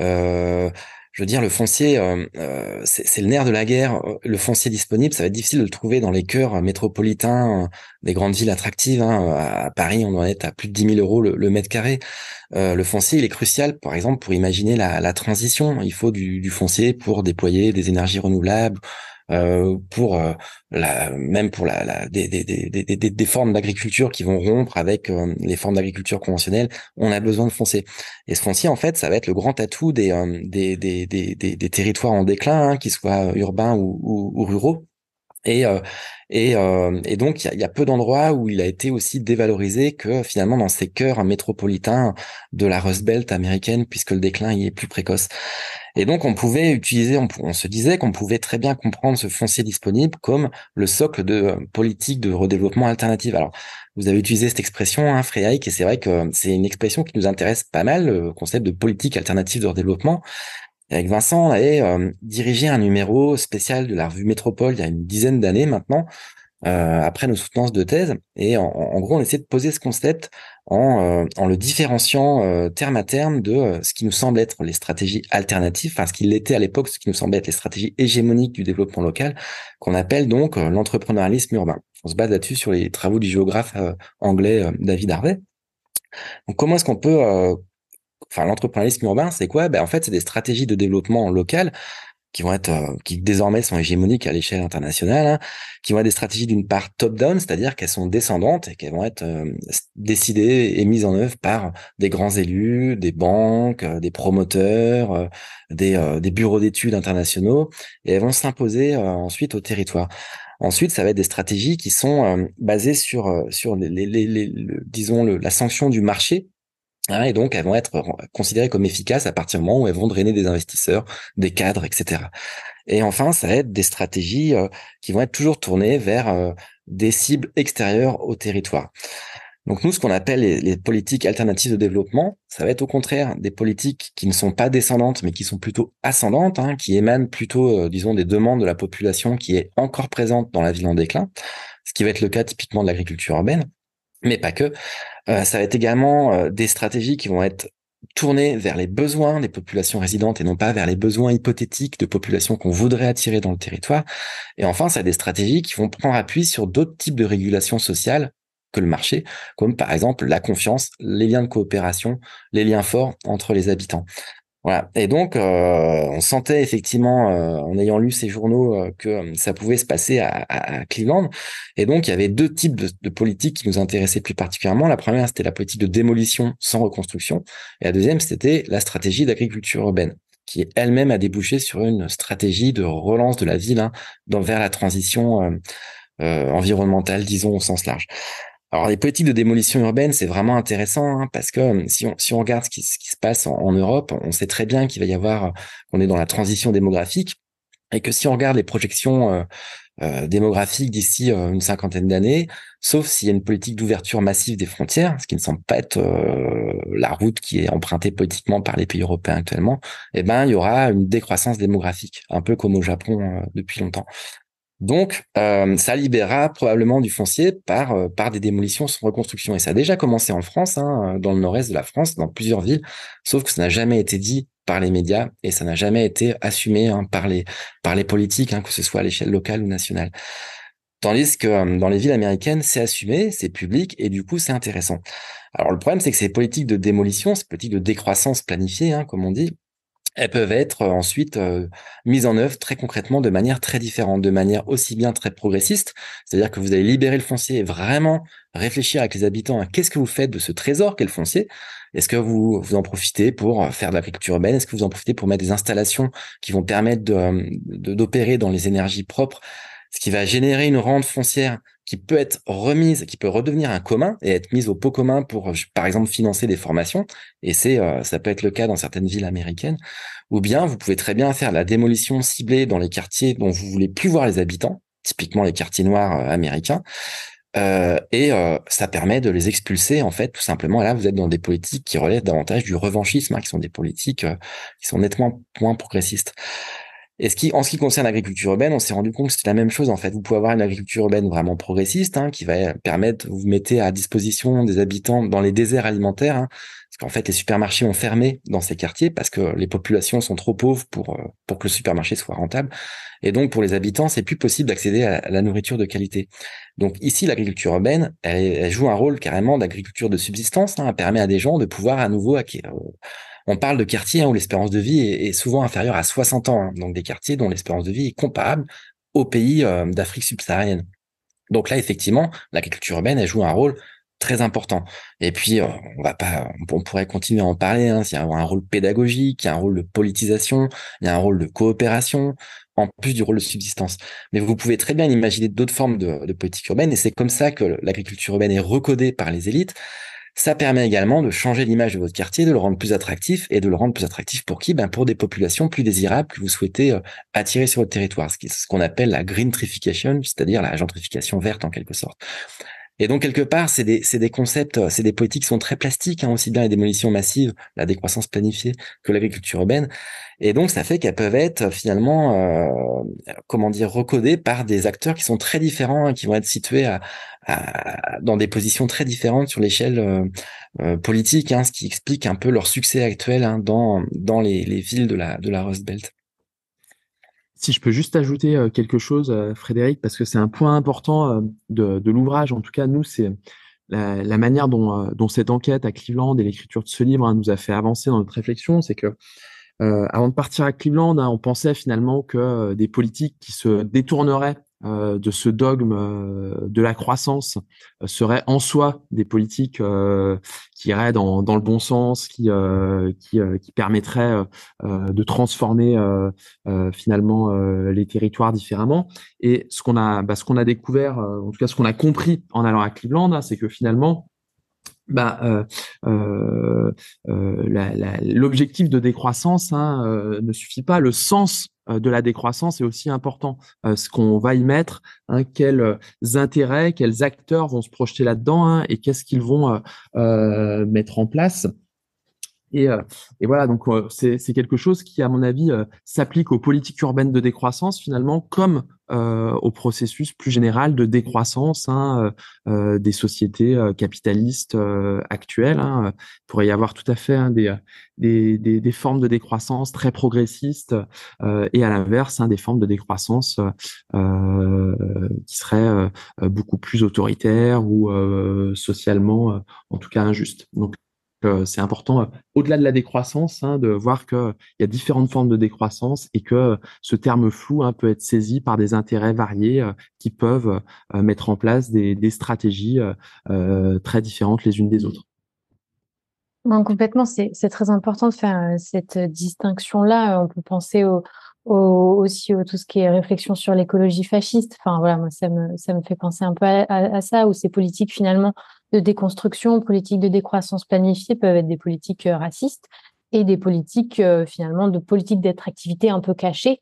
[SPEAKER 8] Euh, je veux dire, le foncier, euh, euh, c'est le nerf de la guerre. Le foncier disponible, ça va être difficile de le trouver dans les cœurs métropolitains des grandes villes attractives. Hein. À Paris, on doit être à plus de 10 000 euros le, mètre carré. le foncier, il est crucial, par exemple, pour imaginer la, transition. Il faut du, foncier pour déployer des énergies renouvelables, pour euh, la, même pour la, la des, des, des, des, formes d'agriculture qui vont rompre avec euh, les formes d'agriculture conventionnelles, on a besoin de foncier. Et ce foncier, en fait, ça va être le grand atout des, des, des, des, territoires en déclin, hein, qu'ils soient urbains ou, ou, ruraux. Et, et, et, donc, il y a, peu d'endroits où il a été aussi dévalorisé que finalement dans ces cœurs métropolitains de la Rust Belt américaine, puisque le déclin y est plus précoce. Et donc, on pouvait utiliser, on, se disait qu'on pouvait très bien comprendre ce foncier disponible comme le socle de euh, politique de redéveloppement alternative. Alors, vous avez utilisé cette expression, hein, et c'est vrai que c'est une expression qui nous intéresse pas mal, le concept de politique alternative de redéveloppement. Avec Vincent, on avait euh, dirigé un numéro spécial de la revue Métropole il y a une dizaine d'années maintenant, euh, après nos soutenances de thèse. Et en, gros, on essaie de poser ce concept en, euh, en le différenciant euh, terme à terme de ce qui nous semble être les stratégies alternatives, enfin ce qui l'était à l'époque, ce qui nous semblait être les stratégies hégémoniques du développement local, qu'on appelle donc l'entrepreneurialisme urbain. On se base là-dessus sur les travaux du géographe anglais David Harvey. Donc comment est-ce qu'on peut enfin l'entrepreneurialisme urbain, c'est quoi? Ben en fait, c'est des stratégies de développement local qui vont être, euh, qui désormais sont hégémoniques à l'échelle internationale, hein, qui vont être des stratégies d'une part top-down, c'est-à-dire qu'elles sont descendantes et qu'elles vont être euh, décidées et mises en œuvre par des grands élus, des banques, euh, des promoteurs, des, des bureaux d'études internationaux, et elles vont s'imposer ensuite au territoire. Ensuite, ça va être des stratégies qui sont basées sur sur les, les, les, disons le, la sanction du marché Et donc, elles vont être considérées comme efficaces à partir du moment où elles vont drainer des investisseurs, des cadres, etc. Et enfin, ça va être des stratégies euh, qui vont être toujours tournées vers euh, des cibles extérieures au territoire. Donc nous, ce qu'on appelle les, politiques alternatives de développement, ça va être au contraire des politiques qui ne sont pas descendantes, mais qui sont plutôt ascendantes, hein, qui émanent plutôt, euh, disons, des demandes de la population qui est encore présente dans la ville en déclin, ce qui va être le cas typiquement de l'agriculture urbaine mais pas que. Euh, ça va être également euh, des stratégies qui vont être tournées vers les besoins des populations résidentes et non pas vers les besoins hypothétiques de populations qu'on voudrait attirer dans le territoire. Et enfin, ça a des stratégies qui vont prendre appui sur d'autres types de régulation sociale que le marché, comme par exemple la confiance, les liens de coopération, les liens forts entre les habitants. Voilà. Et donc, euh, on sentait effectivement, euh, en ayant lu ces journaux, euh, que ça pouvait se passer à, à, Cleveland. Et donc, il y avait deux types de, de, politiques qui nous intéressaient plus particulièrement. La première, c'était la politique de démolition sans reconstruction. Et la deuxième, c'était la stratégie d'agriculture urbaine, qui elle-même a débouché sur une stratégie de relance de la ville hein, dans, vers la transition environnementale, disons au sens large. Alors les politiques de démolition urbaine, c'est vraiment intéressant hein, parce que euh, si on, si on regarde ce qui, se passe en, Europe, on sait très bien qu'il va y avoir, euh, qu'on est dans la transition démographique et que si on regarde les projections euh, euh démographiques d'ici une cinquantaine d'années, sauf s'il y a une politique d'ouverture massive des frontières, ce qui ne semble pas être la route qui est empruntée politiquement par les pays européens actuellement, eh ben il y aura une décroissance démographique, un peu comme au Japon depuis longtemps. Donc, euh, ça libérera probablement du foncier par, euh, par des démolitions sans reconstruction. Et ça a déjà commencé en France, hein, dans le nord-est de la France, dans plusieurs villes, sauf que ça n'a jamais été dit par les médias et ça n'a jamais été assumé hein, par, les, par les politiques, hein, que ce soit à l'échelle locale ou nationale. Tandis que euh, dans les villes américaines, c'est assumé, c'est public et du coup, c'est intéressant. Alors, le problème, c'est que ces politiques de démolition, ces politiques de décroissance planifiée, comme on dit, elles peuvent être euh, ensuite euh, mises en œuvre très concrètement de manière très différente, de manière aussi bien très progressiste, c'est-à-dire que vous allez libérer le foncier et vraiment réfléchir avec les habitants à qu'est-ce que vous faites de ce trésor qu'est le foncier. Est-ce que vous, vous en profitez pour euh, faire de l'agriculture urbaine? Est-ce que vous en profitez pour mettre des installations qui vont permettre d'opérer dans les énergies propres? Ce qui va générer une rente foncière qui peut être remise, qui peut redevenir un commun et être mise au pot commun pour, par exemple, financer des formations. Et c'est, euh, ça peut être le cas dans certaines villes américaines. Ou bien, vous pouvez très bien faire la démolition ciblée dans les quartiers dont vous voulez plus voir les habitants, typiquement les quartiers noirs euh, américains. Euh, et ça permet de les expulser en fait tout simplement. là, vous êtes dans des politiques qui relèvent davantage du revanchisme, hein, qui sont des politiques qui sont nettement moins progressistes. Et en ce qui concerne l'agriculture urbaine, on s'est rendu compte que c'était la même chose en fait. Vous pouvez avoir une agriculture urbaine vraiment progressiste, hein, qui va permettre, vous mettez à disposition des habitants dans les déserts alimentaires, hein, parce qu'en fait les supermarchés ont fermé dans ces quartiers parce que les populations sont trop pauvres pour euh, pour que le supermarché soit rentable. Et donc pour les habitants, c'est plus possible d'accéder à la nourriture de qualité. Donc ici, l'agriculture urbaine, elle, joue un rôle carrément d'agriculture de subsistance. Hein, elle permet à des gens de pouvoir à nouveau acquérir on parle de quartiers hein, où l'espérance de vie est, souvent inférieure à 60 ans, hein. donc des quartiers dont l'espérance de vie est comparable aux pays euh, d'Afrique subsaharienne. Donc là, effectivement, l'agriculture urbaine, elle joue un rôle très important. Et puis, euh, on va pas, on pourrait continuer à en parler. Hein, il y a un rôle pédagogique, il y a un rôle de politisation, il y a un rôle de coopération, en plus du rôle de subsistance. Mais vous pouvez très bien imaginer d'autres formes de, de politique urbaine, et c'est comme ça que l'agriculture urbaine est recodée par les élites. Ça permet également de changer l'image de votre quartier, de le rendre plus attractif et de le rendre plus attractif pour qui? Ben Pour des populations plus désirables que vous souhaitez euh, attirer sur votre territoire, ce qu'on appelle la greentrification, c'est-à-dire la gentrification verte en quelque sorte. Et donc, quelque part, c'est des, des, concepts, c'est des politiques qui sont très plastiques, hein, aussi bien les démolitions massives, la décroissance planifiée que l'agriculture urbaine. Et donc, ça fait qu'elles peuvent être finalement, euh, comment dire, recodées par des acteurs qui sont très différents, hein, qui vont être situés à, dans des positions très différentes sur l'échelle euh, euh, politique, hein, ce qui explique un peu leur succès actuel hein, dans, dans les, les, villes de la, de la Rust Belt.
[SPEAKER 9] Si je peux juste ajouter euh, quelque chose, Frédéric, parce que c'est un point important de, de l'ouvrage, en tout cas, nous, c'est la, la, manière dont, dont, cette enquête à Cleveland et l'écriture de ce livre hein, nous a fait avancer dans notre réflexion, c'est que euh, avant de partir à Cleveland, on pensait finalement que des politiques qui se détourneraient euh, de ce dogme euh, de la croissance euh, seraient en soi des politiques qui iraient dans, dans, le bon sens, qui, qui, qui, permettraient de transformer finalement les territoires différemment. Et ce qu'on a, bah, ce qu'on a découvert, en tout cas ce qu'on a compris en allant à Cleveland, hein, c'est que finalement bah, euh, euh, l'objectif de décroissance hein, ne suffit pas. Le sens euh, de la décroissance est aussi important. Euh, ce qu'on va y mettre, hein, quels euh, intérêts, quels acteurs vont se projeter là-dedans hein, et qu'est-ce qu'ils vont mettre en place. Et, et, voilà, donc c'est quelque chose qui, à mon avis, s'applique aux politiques urbaines de décroissance finalement, comme euh, au processus plus général de décroissance hein, euh, euh des sociétés euh, capitalistes euh, actuelles. Hein. Il pourrait y avoir tout à fait hein, des, des, des, des, formes de décroissance très progressistes et à l'inverse hein, des formes de décroissance qui seraient beaucoup plus autoritaires ou socialement, en tout cas, injustes. Donc c'est important, euh, au-delà de la décroissance, hein, de voir qu'il y a différentes formes de décroissance et que ce terme flou hein, peut être saisi par des intérêts variés euh, qui peuvent euh, mettre en place des, stratégies très différentes les unes des autres.
[SPEAKER 1] Non, complètement, c'est très important de faire cette distinction-là. On peut penser au, aussi au, tout ce qui est réflexion sur l'écologie fasciste. Enfin voilà, moi ça me ça me fait penser un peu à, à ça où ces politiques finalement de déconstruction, politiques de décroissance planifiée peuvent être des politiques euh, racistes et des politiques euh, finalement de politiques d'attractivité un peu cachées.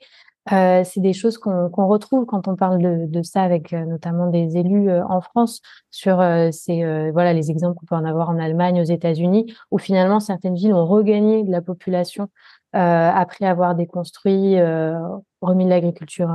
[SPEAKER 1] Euh, c'est des choses qu'on retrouve quand on parle de, de ça avec euh, notamment des élus en France sur ces voilà les exemples qu'on peut en avoir en Allemagne, aux États-Unis, où finalement certaines villes ont regagné de la population après avoir déconstruit, remis de l'agriculture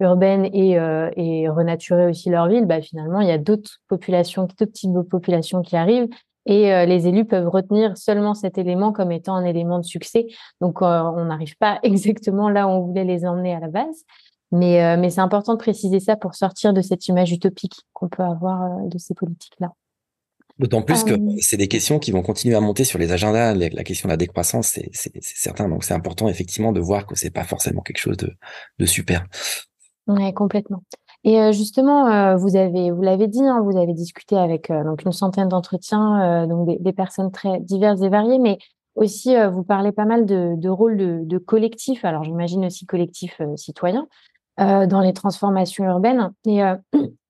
[SPEAKER 1] urbaines et, euh, et renaturer aussi leur ville, bah, finalement, il y a d'autres populations, d'autres types de populations qui arrivent et euh, les élus peuvent retenir seulement cet élément comme étant un élément de succès. Donc, euh, on n'arrive pas exactement là où on voulait les emmener à la base. Mais, mais c'est important de préciser ça pour sortir de cette image utopique qu'on peut avoir de ces politiques-là.
[SPEAKER 8] D'autant plus que c'est des questions qui vont continuer à monter sur les agendas. La question de la décroissance, c'est certain. Donc c'est important effectivement de voir que c'est pas forcément quelque chose de, de super.
[SPEAKER 1] Oui, complètement. Et euh, justement, euh, vous avez, vous l'avez dit, hein, vous avez discuté avec euh, donc une centaine d'entretiens, donc des, personnes très diverses et variées, mais aussi vous parlez pas mal de, rôle de, de collectif. Alors j'imagine aussi collectif citoyen dans les transformations urbaines. Et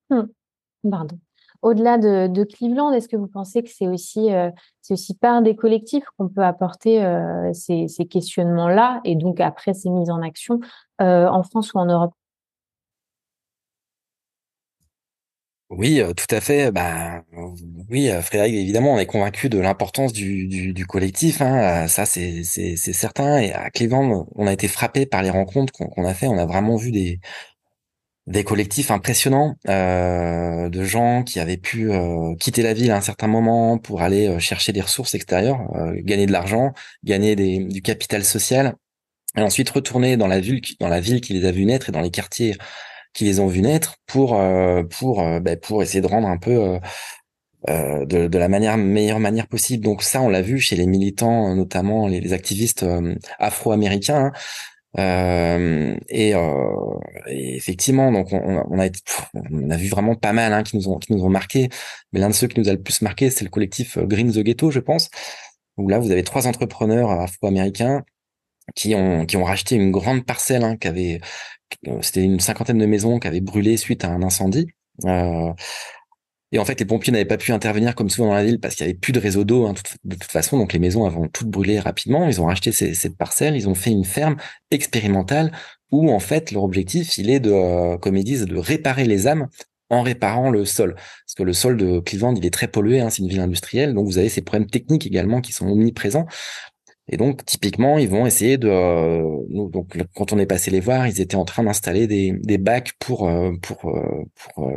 [SPEAKER 1] pardon. Au-delà de, Cleveland, est-ce que vous pensez que c'est aussi, par des collectifs qu'on peut apporter ces, ces questionnements-là et donc après ces mises en action en France ou en Europe?
[SPEAKER 8] Oui, tout à fait. Bah, oui, Frédéric, évidemment, on est convaincu de l'importance du, collectif. Hein. Ça, c'est certain. Et à Cleveland, on a été frappé par les rencontres qu'on a fait. On a vraiment vu des, collectifs impressionnants de gens qui avaient pu quitter la ville à un certain moment pour aller chercher des ressources extérieures, gagner de l'argent, gagner des, du capital social, et ensuite retourner dans la ville, dans la ville qui les a vus naître et dans les quartiers qui les ont vus naître pour pour ben, pour essayer de rendre un peu de, de, la manière meilleure manière possible. Donc ça, on l'a vu chez les militants, notamment les, activistes afro-américains. Hein, euh, et, euh, effectivement, donc on, on, a vu vraiment pas mal hein, qui nous ont qui nous ont marqué. Mais l'un de ceux qui nous a le plus marqué, c'est le collectif euh, Green the Ghetto, je pense. Où là, vous avez trois entrepreneurs afro-américains qui ont racheté une grande parcelle, hein, avait c'était une cinquantaine de maisons qui avaient brûlé suite à un incendie. Euh, et en fait, les pompiers n'avaient pas pu intervenir comme souvent dans la ville parce qu'il y avait plus de réseau d'eau hein, de toute façon. Donc les maisons avaient toutes brûlé rapidement. Ils ont racheté ces, cette parcelle. Ils ont fait une ferme expérimentale où en fait leur objectif, il est de, euh, comme ils disent, de réparer les âmes en réparant le sol. Parce que le sol de Cleveland, il est très pollué. Hein, c'est une ville industrielle. Donc vous avez ces problèmes techniques également qui sont omniprésents. Et donc, typiquement, ils vont essayer de. Euh, donc, quand on est passé les voir, ils étaient en train d'installer des, des bacs pour euh, pour euh, pour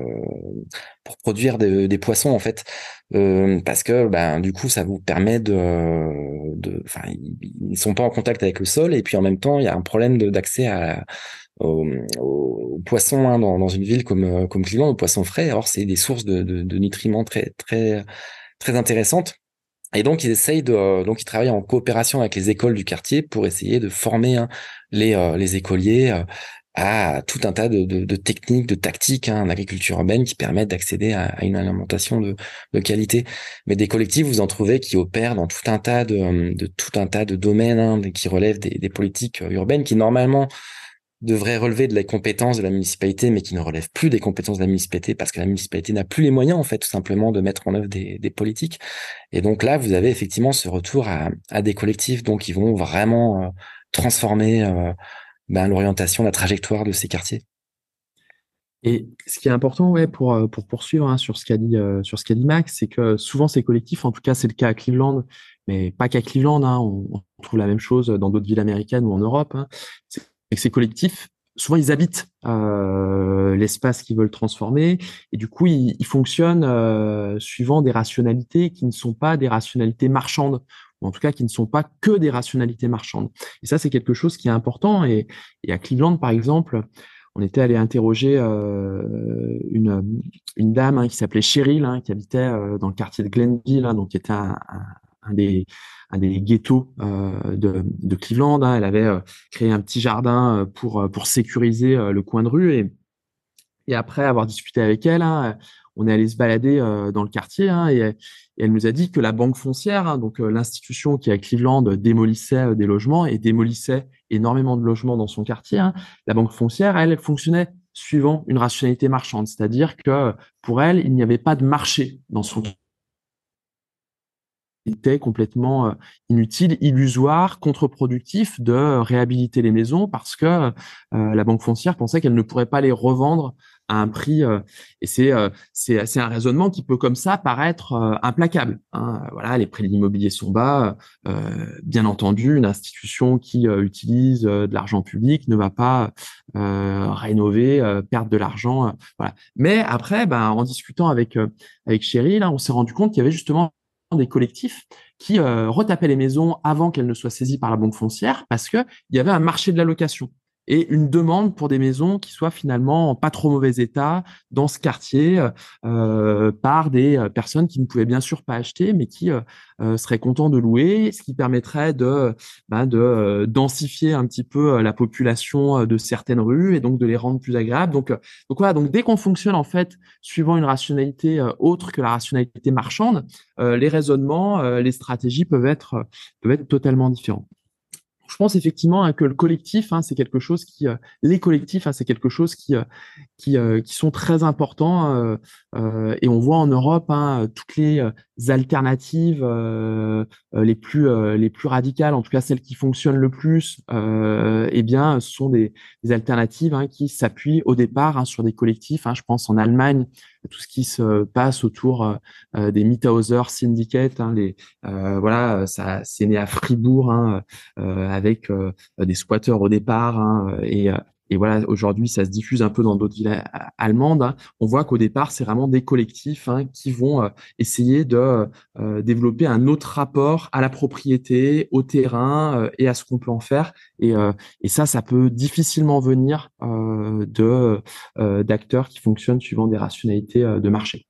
[SPEAKER 8] pour produire des poissons en fait, parce que ben du coup, ça vous permet de de. Enfin, ils, sont pas en contact avec le sol et puis en même temps, il y a un problème d'accès à aux, poissons hein, dans, dans une ville comme comme Cleveland, aux poissons frais. Alors, c'est des sources de, de, de nutriments très très très intéressantes. Et donc ils essayent de, euh, donc ils travaillent en coopération avec les écoles du quartier pour essayer de former hein, les euh, les écoliers euh, à tout un tas de, techniques, de tactiques hein, en agriculture urbaine qui permettent d'accéder à, une alimentation de, qualité. Mais des collectifs, vous en trouvez qui opèrent dans tout un tas de, tout un tas de domaines hein, qui relèvent des politiques urbaines qui normalement devrait relever de la compétence de la municipalité, mais qui ne relève plus des compétences de la municipalité parce que la municipalité n'a plus les moyens, en fait, tout simplement, de mettre en œuvre des, politiques. Et donc là, vous avez effectivement ce retour à, des collectifs, donc qui vont vraiment euh, transformer euh, ben, l'orientation, la trajectoire de ces quartiers.
[SPEAKER 9] Et ce qui est important, ouais, pour euh, pour poursuivre hein, sur ce qu'a dit Max, c'est que souvent ces collectifs, en tout cas c'est le cas à Cleveland, mais pas qu'à Cleveland, hein, on, on, trouve la même chose dans d'autres villes américaines ou en Europe. Hein, et ces collectifs, souvent ils habitent euh, l'espace qu'ils veulent transformer et du coup ils, fonctionnent euh, suivant des rationalités qui ne sont pas des rationalités marchandes ou en tout cas qui ne sont pas que des rationalités marchandes. Et ça c'est quelque chose qui est important et, à Cleveland par exemple, on était allé interroger euh, une, dame hein, qui s'appelait Cheryl hein, qui habitait dans le quartier de Glenville, hein, donc qui était un des un des ghettos euh, de, Cleveland. Hein. Elle avait euh, créé un petit jardin euh, pour pour sécuriser le coin de rue et et après avoir discuté avec elle, hein, on est allé se balader dans le quartier hein, et, elle nous a dit que la banque foncière, donc l'institution qui à Cleveland démolissait des logements et démolissait énormément de logements dans son quartier, la banque foncière, elle, fonctionnait suivant une rationalité marchande, c'est-à-dire que pour elle, il n'y avait pas de marché dans son était complètement euh, inutile, illusoire, contre-productif de réhabiliter les maisons parce que euh, la banque foncière pensait qu'elle ne pourrait pas les revendre à un prix. Euh, et c'est c'est un raisonnement qui peut comme ça paraître implacable. Hein. Voilà, les prix de l'immobilier sont bas. bien entendu, une institution qui utilise de l'argent public ne va pas rénover, perdre de l'argent. voilà. Mais après, ben, en discutant avec avec Chéri, là, on s'est rendu compte qu'il y avait justement des collectifs qui euh, retapaient les maisons avant qu'elles ne soient saisies par la banque foncière parce qu'il y avait un marché de la location et une demande pour des maisons qui soient finalement en pas trop mauvais état dans ce quartier euh, par des euh, personnes qui ne pouvaient bien sûr pas acheter mais qui euh, seraient contents de louer, ce qui permettrait de, bah, de densifier un petit peu la population de certaines rues et donc de les rendre plus agréables. Donc, voilà, donc dès qu'on fonctionne en fait suivant une rationalité autre que la rationalité marchande, les raisonnements, les stratégies peuvent être totalement différents je pense effectivement hein, que le collectif, hein, c'est quelque chose qui, euh, les collectifs, hein, c'est quelque chose qui, euh, qui, euh, qui sont très importants. et on voit en Europe toutes les alternatives les plus les plus radicales, en tout cas celles qui fonctionnent le plus, eh bien, ce sont des, des alternatives hein, qui s'appuient au départ hein, sur des collectifs. Hein, je pense en Allemagne, tout ce qui se passe autour des Mithauser Syndicate, hein, les voilà, ça c'est né à Fribourg hein, avec des squatteurs au départ hein, et et voilà, aujourd'hui, ça se diffuse un peu dans d'autres villes euh, allemandes. Hein. On voit qu'au départ, c'est vraiment des collectifs hein, qui vont euh, essayer de euh, développer un autre rapport à la propriété, au terrain et à ce qu'on peut en faire. Et, ça, ça peut difficilement venir d'acteurs qui fonctionnent suivant des rationalités de marché.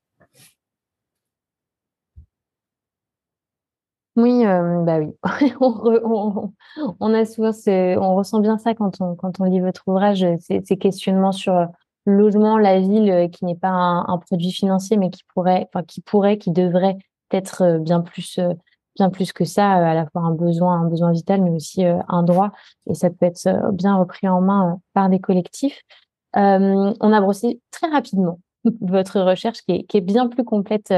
[SPEAKER 1] Oui, bah oui. on, on, a souvent, on ressent bien ça quand on, quand on lit votre ouvrage, ces, questionnements sur le logement, la ville, qui n'est pas un, produit financier, mais qui pourrait, enfin, qui pourrait, qui devrait être bien plus, bien plus que ça, à la fois un besoin, un besoin vital, mais aussi un droit. Et ça peut être bien repris en main par des collectifs. on a brossé très rapidement votre recherche qui est bien plus complète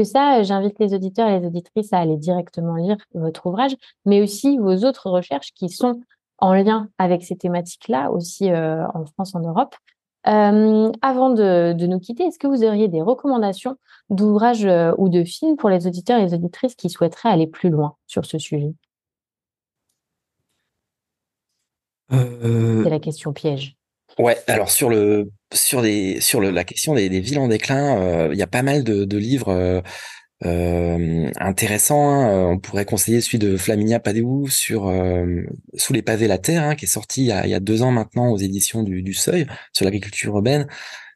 [SPEAKER 1] que ça, j'invite les auditeurs et les auditrices à aller directement lire votre ouvrage, mais aussi vos autres recherches qui sont en lien avec ces thématiques-là, aussi euh, en France, en Europe. Euh, avant de, nous quitter, est-ce que vous auriez des recommandations d'ouvrages euh, ou de films pour les auditeurs et les auditrices qui souhaiteraient aller plus loin sur ce sujet? C'est la question piège.
[SPEAKER 8] Ouais, alors sur le sur des sur le, la question des, villes en déclin, euh, il y a pas mal de, de livres euh, euh intéressants. Hein. On pourrait conseiller celui de Flaminia Padéou sur euh, Sous les pavés la terre, hein, qui est sorti il y, a, il y, a, deux ans maintenant aux éditions du, du Seuil sur l'agriculture urbaine,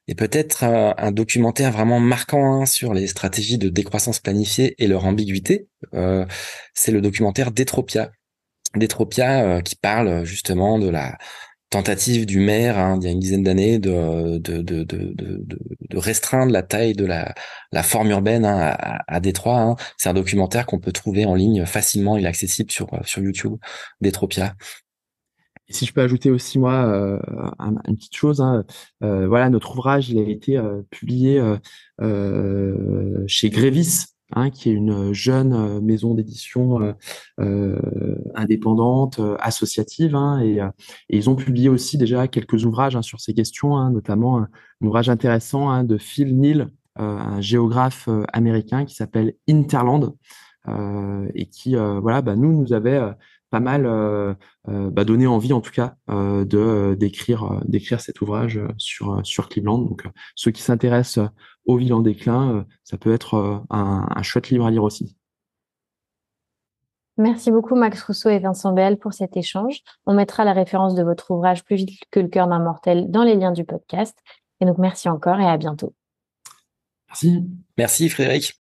[SPEAKER 8] et peut-être un documentaire vraiment marquant hein, sur les stratégies de décroissance planifiée et leur ambiguïté. C'est le documentaire Détropia, Détropia qui parle justement de la tentative du maire, hein, il y a une dizaine d'années, de, de, de, de, restreindre la taille de la, la forme urbaine hein, à, à, Détroit. Hein. C'est un documentaire qu'on peut trouver en ligne facilement, il est accessible sur, sur YouTube, Détropia.
[SPEAKER 9] si je peux ajouter aussi moi euh, une petite chose, hein, euh, voilà notre ouvrage il a été euh, publié chez Grévis Hein, qui est une jeune euh, maison d'édition euh, euh, indépendante, associative, hein, et, ils ont publié aussi déjà quelques ouvrages hein, sur ces questions, notamment un, ouvrage intéressant de Phil Neal, un géographe américain qui s'appelle Interland, et qui, voilà, bah, nous nous avait pas mal bah, donné envie en tout cas de d'écrire d'écrire cet ouvrage sur sur Cleveland. Donc ceux qui s'intéressent aux villes en déclin, euh, ça peut être euh, un, chouette livre à lire aussi.
[SPEAKER 1] Merci beaucoup Max Rousseau et Vincent Bell pour cet échange. On mettra la référence de votre ouvrage Plus vite que le cœur d'un mortel dans les liens du podcast. Et donc merci encore et à bientôt.
[SPEAKER 9] Merci.
[SPEAKER 8] Merci Frédéric.